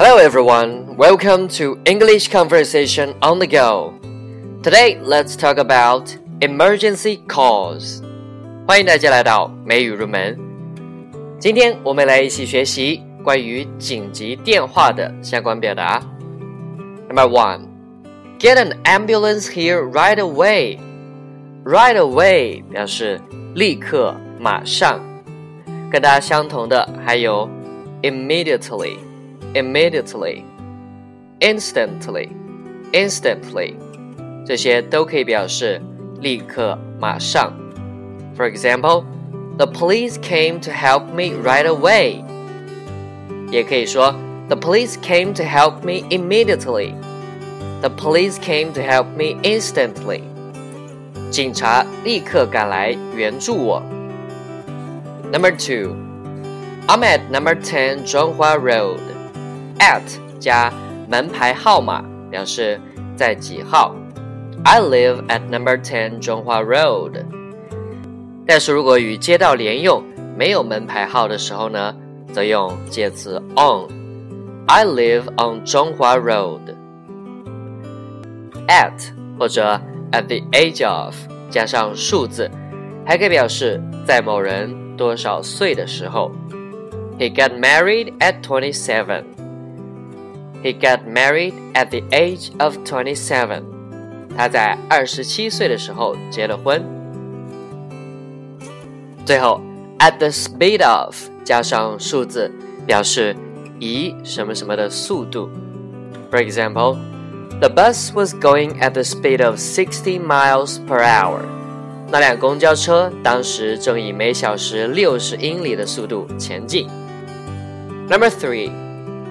Hello everyone, welcome to English Conversation on the Go. Today, let's talk about emergency calls. 欢迎大家来到美语入门。今天我们来一起学习关于紧急电话的相关表达。Number one, get an ambulance here right away. Right away 表示立刻、马上。跟它相同的还有 immediately。 immediately, instantly, instantly，这些都可以表示立刻、马上。For example, the police came to help me right away. 也可以说 The police came to help me immediately. The police came to help me instantly. 警察立刻赶来援助我。Number two, I'm at number 10 Zhonghua Road at 加门牌号码表示在几号。I live at number ten 中华 Road。但是如果与街道连用，没有门牌号的时候呢，则用介词 on。I live on 中华 Road。At 或者 at the age of 加上数字，还可以表示在某人多少岁的时候。He got married at twenty-seven. He got married at the age of twenty-seven. 他在二十七岁的时候结了婚。最后，at the speed of 加上数字，表示以什么什么的速度。For example, the bus was going at the speed of sixty miles per hour. 那辆公交车当时正以每小时六十英里的速度前进。Number three.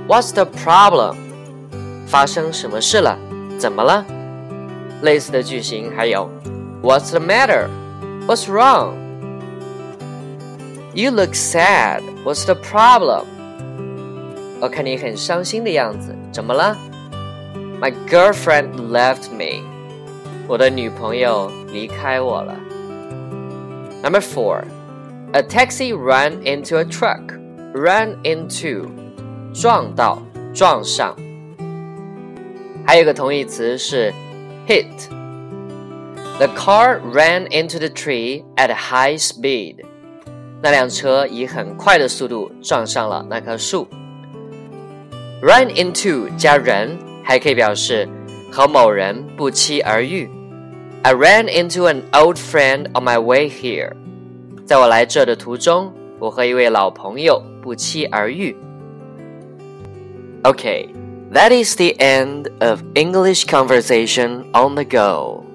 What's the problem？发生什么事了？怎么了？类似的句型还有 What's the matter？What's wrong？You look sad. What's the problem？我看你很伤心的样子，怎么了？My girlfriend left me. 我的女朋友离开我了。Number four, a taxi ran into a truck. Ran into 撞到、撞上。还有一个同义词是 hit。The car ran into the tree at high speed。那辆车以很快的速度撞上了那棵树。Run into 加人，还可以表示和某人不期而遇。I ran into an old friend on my way here。在我来这的途中，我和一位老朋友不期而遇。Okay, that is the end of English conversation on the go.